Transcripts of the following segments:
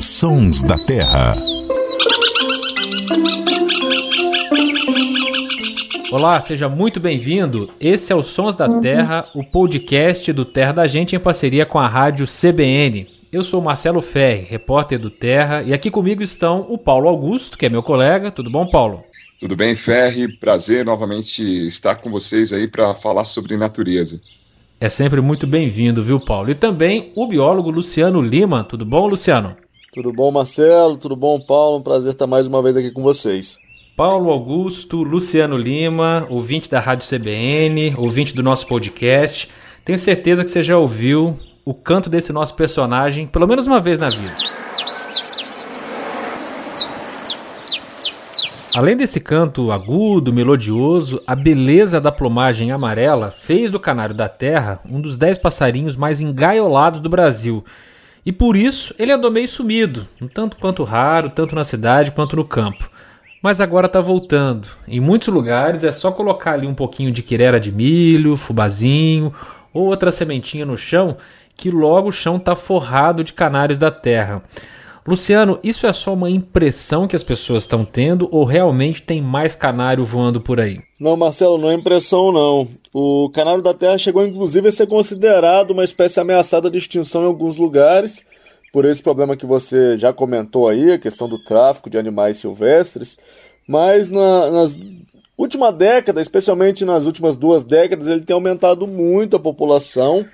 Sons da Terra. Olá, seja muito bem-vindo. Esse é o Sons da Terra, o podcast do Terra da Gente em parceria com a rádio CBN. Eu sou Marcelo Ferri, repórter do Terra, e aqui comigo estão o Paulo Augusto, que é meu colega. Tudo bom, Paulo? Tudo bem, Ferri? Prazer novamente estar com vocês aí para falar sobre natureza. É sempre muito bem-vindo, viu, Paulo? E também o biólogo Luciano Lima. Tudo bom, Luciano? Tudo bom, Marcelo? Tudo bom, Paulo? Um prazer estar mais uma vez aqui com vocês. Paulo Augusto, Luciano Lima, ouvinte da Rádio CBN, ouvinte do nosso podcast. Tenho certeza que você já ouviu o canto desse nosso personagem pelo menos uma vez na vida. Além desse canto agudo, melodioso, a beleza da plumagem amarela fez do canário da terra um dos dez passarinhos mais engaiolados do Brasil. E por isso ele andou meio sumido, um tanto quanto raro, tanto na cidade quanto no campo. Mas agora está voltando. Em muitos lugares é só colocar ali um pouquinho de quirera de milho, fubazinho ou outra sementinha no chão que logo o chão está forrado de canários da terra. Luciano, isso é só uma impressão que as pessoas estão tendo ou realmente tem mais canário voando por aí? Não, Marcelo, não é impressão não. O canário da terra chegou inclusive a ser considerado uma espécie ameaçada de extinção em alguns lugares, por esse problema que você já comentou aí, a questão do tráfico de animais silvestres. Mas na, nas última década, especialmente nas últimas duas décadas, ele tem aumentado muito a população.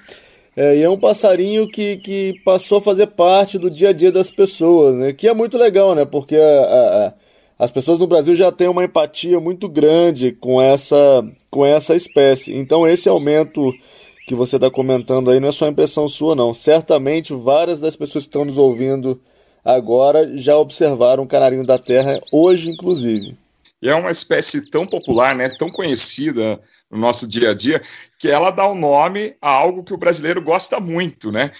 É, e é um passarinho que, que passou a fazer parte do dia a dia das pessoas, né? Que é muito legal, né? Porque a, a, as pessoas no Brasil já têm uma empatia muito grande com essa, com essa espécie. Então esse aumento que você está comentando aí não é só impressão sua, não. Certamente várias das pessoas que estão nos ouvindo agora já observaram o canarinho da terra, hoje inclusive. E é uma espécie tão popular, né, tão conhecida no nosso dia a dia, que ela dá o um nome a algo que o brasileiro gosta muito, né?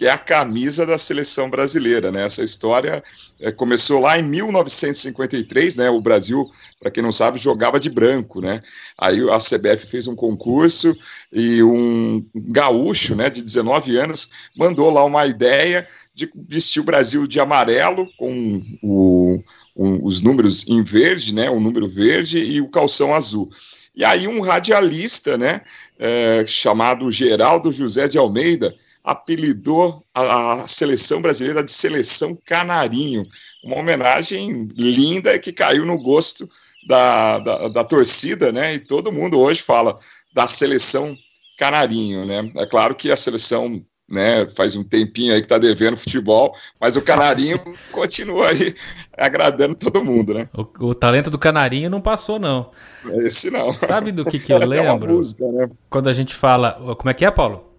Que é a camisa da seleção brasileira, né? Essa história é, começou lá em 1953, né? O Brasil, para quem não sabe, jogava de branco, né? Aí a CBF fez um concurso e um gaúcho, né, de 19 anos, mandou lá uma ideia de vestir o Brasil de amarelo com o um, os números em verde, né, o número verde e o calção azul. E aí um radialista, né, é, chamado Geraldo José de Almeida, apelidou a, a, seleção brasileira de seleção canarinho, uma homenagem linda que caiu no gosto da, da, da torcida, né, e todo mundo hoje fala da seleção canarinho, né, é claro que a seleção né? Faz um tempinho aí que tá devendo futebol, mas o Canarinho continua aí agradando todo mundo, né? O, o, talento do Canarinho não passou, não. Esse não. Sabe do que, que eu lembro? Música, né? Quando a gente fala. Como é que é, Paulo?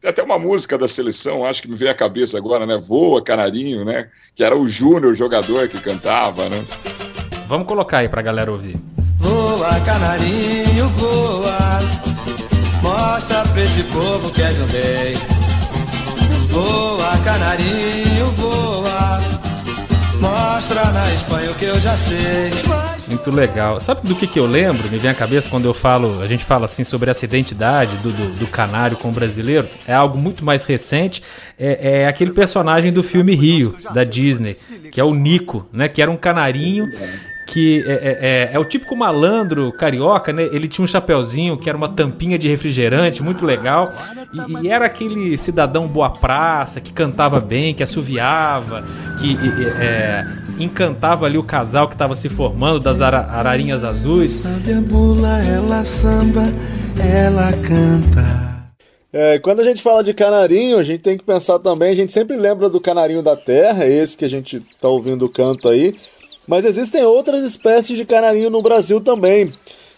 Tem até uma música da seleção, acho que me veio à cabeça agora, né? Voa, Canarinho, né? Que era o Júnior, jogador que cantava, né? Vamos colocar aí pra galera ouvir. Voa, Canarinho, voa. Mostra pra esse povo que és um bem. Voa, canarinho, voa. Mostra na Espanha o que eu já sei. Muito legal. Sabe do que, que eu lembro? Me vem à cabeça quando eu falo, a gente fala assim sobre essa identidade do, do, do canário com o brasileiro. É algo muito mais recente. É, é, aquele personagem do filme Rio, da Disney, que é o Nico, né? Que era um canarinho que é, é, é, é, o típico malandro carioca, né? Ele tinha um chapéuzinho que era uma tampinha de refrigerante, muito legal. E, e era aquele cidadão boa praça, que cantava bem, que assoviava, que é, encantava ali o casal que estava se formando das ara ararinhas azuis. Sabe a bula, ela samba, ela canta. É, quando a gente fala de canarinho, a gente tem que pensar também, a gente sempre lembra do canarinho da terra, esse que a gente está ouvindo o canto aí, mas existem outras espécies de canarinho no Brasil também.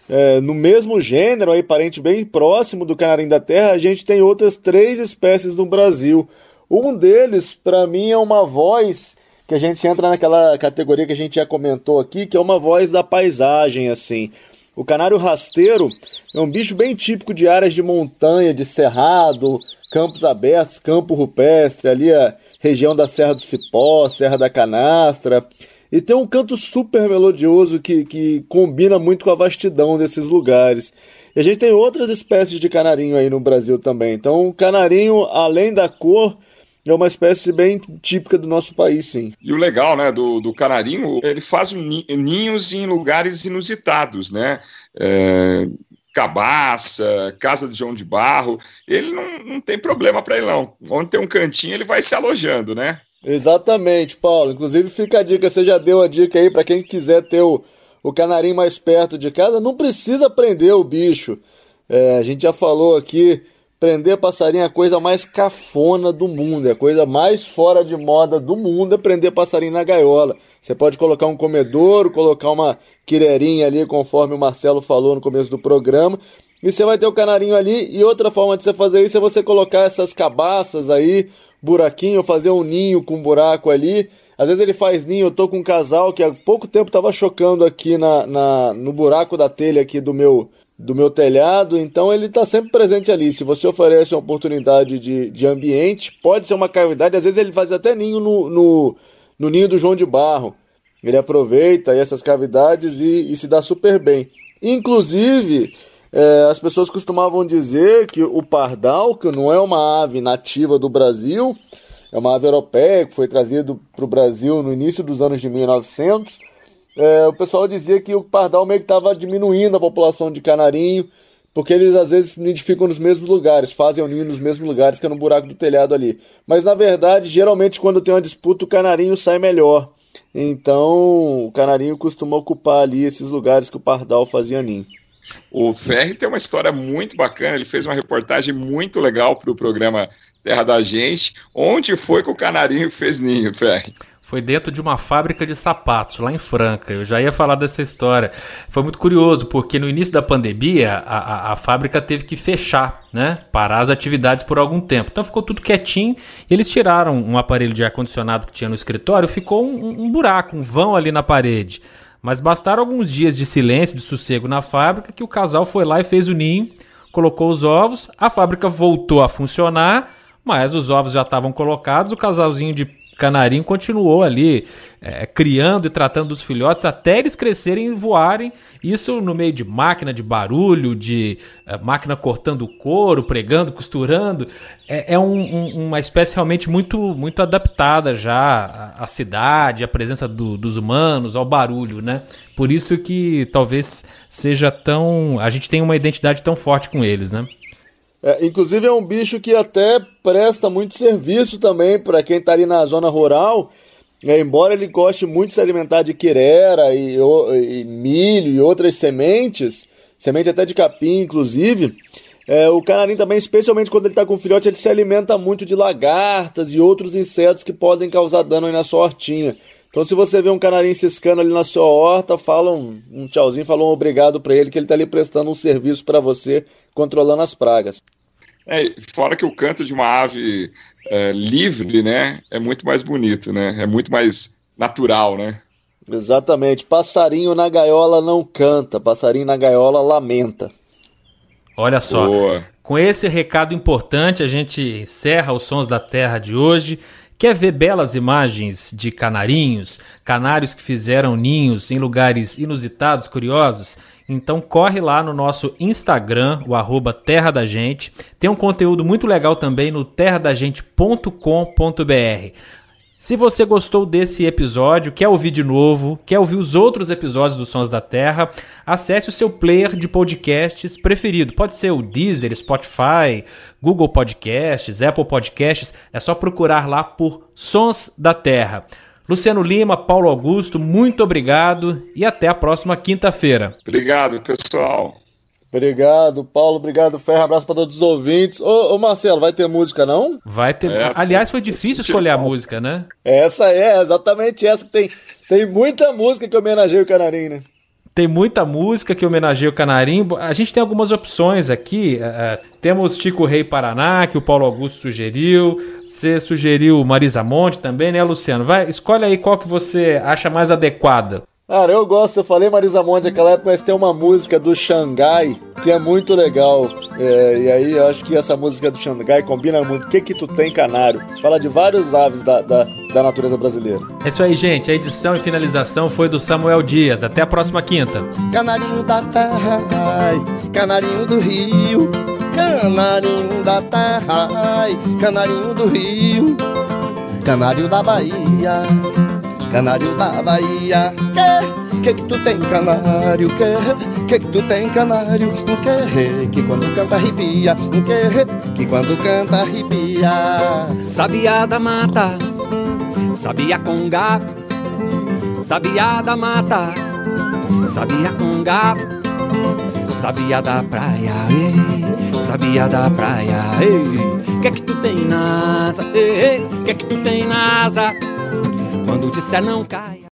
É, no mesmo gênero, aí, parente bem próximo do canarinho da terra, a gente tem outras três espécies no Brasil. Um deles, para mim, é uma voz que a gente entra naquela categoria que a gente já comentou aqui, que é uma voz da paisagem, assim. O canário rasteiro é um bicho bem típico de áreas de montanha, de cerrado, campos abertos, campo rupestre, ali a região da Serra do Cipó, Serra da Canastra. E tem um canto super melodioso que, que combina muito com a vastidão desses lugares. E a gente tem outras espécies de canarinho aí no Brasil também. Então, o canarinho, além da cor, é uma espécie bem típica do nosso país, sim. E o legal, né, do, do canarinho, ele faz ninhos em lugares inusitados, né? É, cabaça, casa de João de Barro, ele não, não tem problema para ele não. Onde tem um cantinho, ele vai se alojando, né? Exatamente, Paulo. Inclusive fica a dica, você já deu a dica aí para quem quiser ter o, o canarinho mais perto de casa, não precisa prender o bicho. É, a gente já falou aqui Prender passarinho é a coisa mais cafona do mundo, é a coisa mais fora de moda do mundo é prender passarinho na gaiola. Você pode colocar um comedouro, colocar uma quireirinha ali, conforme o Marcelo falou no começo do programa, e você vai ter o canarinho ali. E outra forma de você fazer isso é você colocar essas cabaças aí, buraquinho, fazer um ninho com um buraco ali. Às vezes ele faz ninho, eu tô com um casal que há pouco tempo tava chocando aqui na, na no buraco da telha aqui do meu do meu telhado, então ele está sempre presente ali. Se você oferece uma oportunidade de, de ambiente, pode ser uma cavidade, às vezes ele faz até ninho no, no, no ninho do João de Barro. Ele aproveita essas cavidades e, e se dá super bem. Inclusive, é, as pessoas costumavam dizer que o pardal, que não é uma ave nativa do Brasil, é uma ave europeia que foi trazido para o Brasil no início dos anos de 1900 é, o pessoal dizia que o pardal meio que estava diminuindo a população de canarinho, porque eles às vezes nidificam nos mesmos lugares, fazem o ninho nos mesmos lugares, que é no buraco do telhado ali. Mas na verdade, geralmente quando tem uma disputa, o canarinho sai melhor. Então, o canarinho costuma ocupar ali esses lugares que o pardal fazia ninho. O Ferri tem uma história muito bacana, ele fez uma reportagem muito legal para o programa Terra da Gente. Onde foi que o canarinho fez ninho, Ferri? Foi dentro de uma fábrica de sapatos, lá em Franca. Eu já ia falar dessa história. Foi muito curioso, porque no início da pandemia, a, a, a fábrica teve que fechar, né? Parar as atividades por algum tempo. Então ficou tudo quietinho. E eles tiraram um aparelho de ar-condicionado que tinha no escritório, ficou um, um buraco, um vão ali na parede. Mas bastaram alguns dias de silêncio, de sossego na fábrica, que o casal foi lá e fez o ninho, colocou os ovos, a fábrica voltou a funcionar, mas os ovos já estavam colocados, o casalzinho de canarinho continuou ali é, criando e tratando dos filhotes até eles crescerem e voarem. Isso no meio de máquina de barulho, de é, máquina cortando couro, pregando, costurando. É, é um, um, uma espécie realmente muito, muito adaptada já à, à cidade, à presença do, dos humanos, ao barulho, né? Por isso que talvez seja tão. A gente tem uma identidade tão forte com eles, né? É, inclusive é um bicho que até presta muito serviço também para quem está ali na zona rural. É, embora ele goste muito de se alimentar de quirera e, e, milho e outras sementes, semente até de capim, inclusive, é, o canarinho também, especialmente quando ele está com filhote, ele se alimenta muito de lagartas e outros insetos que podem causar dano na sua hortinha. Então, se você vê um canarinho ciscando ali na sua horta, fala um, um tchauzinho, fala um obrigado para ele, que ele está ali prestando um serviço para você, controlando as pragas. É, fora que o canto de uma ave é, livre, né, é muito mais bonito, né? É muito mais natural, né? Exatamente. Passarinho na gaiola não canta, passarinho na gaiola lamenta. Olha só. Boa. Com esse recado importante, a gente encerra os Sons da Terra de hoje. Quer ver belas imagens de canarinhos, canários que fizeram ninhos em lugares inusitados, curiosos? Então corre lá no nosso Instagram, o arroba Terra da Gente. Tem um conteúdo muito legal também no terradagente.com.br. Se você gostou desse episódio, quer ouvir de novo, quer ouvir os outros episódios dos Sons da Terra, acesse o seu player de podcasts preferido. Pode ser o Deezer, Spotify, Google Podcasts, Apple Podcasts. É só procurar lá por Sons da Terra. Luciano Lima, Paulo Augusto, muito obrigado e até a próxima quinta-feira. Obrigado, pessoal. Obrigado, Paulo. Obrigado, Ferro. Abraço para todos os ouvintes. Ô, ô, Marcelo, vai ter música, não? Vai ter. É, Aliás, foi difícil escolher a música, né? Essa é, exatamente essa. Tem, tem muita música que homenageia o Canarinho, né? Tem muita música que homenageia o Canarimbo. A gente tem algumas opções aqui. Uh, temos Tico Rei Paraná, que o Paulo Augusto sugeriu. Você sugeriu Marisa Monte também, né, Luciano? Vai, escolhe aí qual que você acha mais adequada. Cara, eu gosto, eu falei Marisa Monte naquela época, mas tem uma música do Xangai que é muito legal. É, e aí eu acho que essa música do Xangai combina muito. O que que tu tem, canário? Fala de vários aves da, da, da natureza brasileira. É isso aí, gente. A edição e finalização foi do Samuel Dias. Até a próxima quinta. Canarinho da terra, ai, canarinho do rio. Canarinho da terra, ai, canarinho do rio. canário da Bahia, canário da Bahia. Que, que que tu tem canário? Que, que que tu tem canário? Que, que quando canta arrepia, que, que quando canta arrepia. Sabia da mata, sabia conga, sabia da mata, sabia conga, sabia da praia, ei, sabia da praia, ei. Que que tu tem nasa? Ei, ei, que que tu tem nasa? Quando disser não cai.